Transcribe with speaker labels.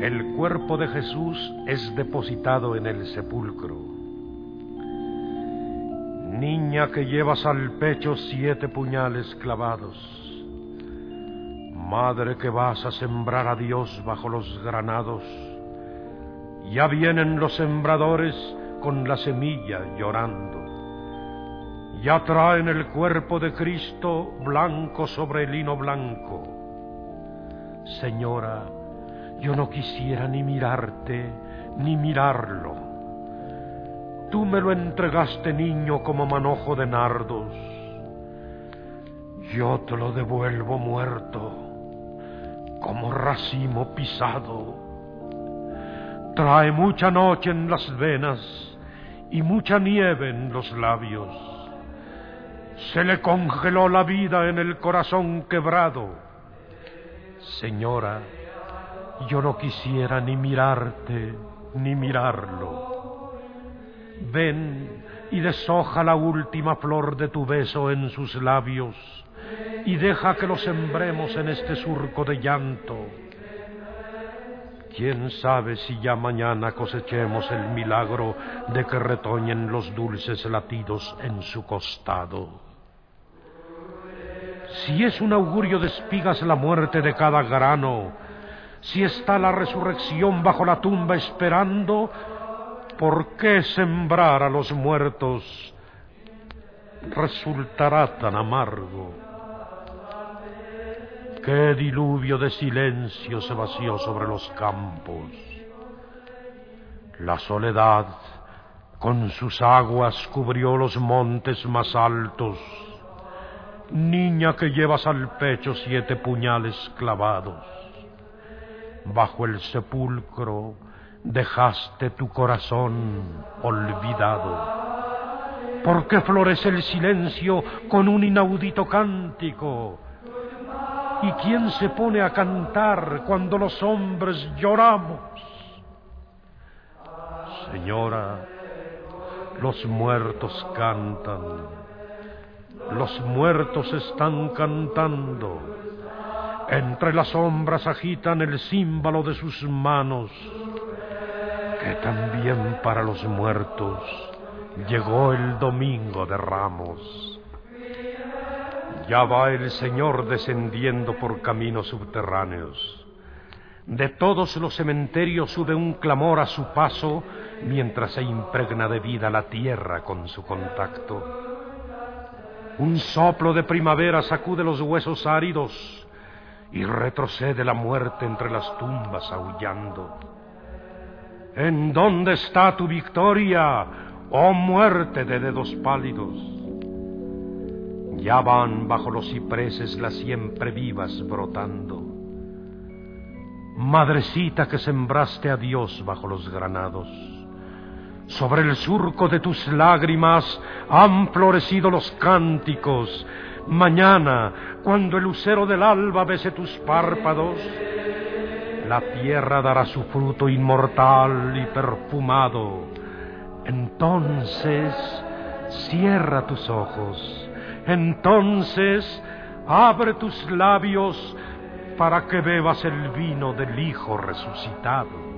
Speaker 1: El cuerpo de Jesús es depositado en el sepulcro. Niña que llevas al pecho siete puñales clavados. Madre que vas a sembrar a Dios bajo los granados. Ya vienen los sembradores con la semilla llorando. Ya traen el cuerpo de Cristo blanco sobre lino blanco. Señora, yo no quisiera ni mirarte ni mirarlo. Tú me lo entregaste niño como manojo de nardos. Yo te lo devuelvo muerto, como racimo pisado. Trae mucha noche en las venas y mucha nieve en los labios. Se le congeló la vida en el corazón quebrado. Señora, yo no quisiera ni mirarte ni mirarlo. Ven y deshoja la última flor de tu beso en sus labios y deja que lo sembremos en este surco de llanto. ¿Quién sabe si ya mañana cosechemos el milagro de que retoñen los dulces latidos en su costado? Si es un augurio de espigas la muerte de cada grano, si está la resurrección bajo la tumba esperando, ¿por qué sembrar a los muertos resultará tan amargo? Qué diluvio de silencio se vació sobre los campos. La soledad con sus aguas cubrió los montes más altos. Niña que llevas al pecho siete puñales clavados. Bajo el sepulcro dejaste tu corazón olvidado. ¿Por qué florece el silencio con un inaudito cántico? ¿Y quién se pone a cantar cuando los hombres lloramos? Señora, los muertos cantan, los muertos están cantando, entre las sombras agitan el címbalo de sus manos, que también para los muertos llegó el domingo de ramos. Ya va el Señor descendiendo por caminos subterráneos. De todos los cementerios sube un clamor a su paso mientras se impregna de vida la tierra con su contacto. Un soplo de primavera sacude los huesos áridos y retrocede la muerte entre las tumbas aullando. ¿En dónde está tu victoria, oh muerte de dedos pálidos? Ya van bajo los cipreses las siempre vivas brotando. Madrecita que sembraste a Dios bajo los granados. Sobre el surco de tus lágrimas han florecido los cánticos. Mañana, cuando el lucero del alba bese tus párpados, la tierra dará su fruto inmortal y perfumado. Entonces, cierra tus ojos entonces abre tus labios para que bebas el vino del Hijo resucitado.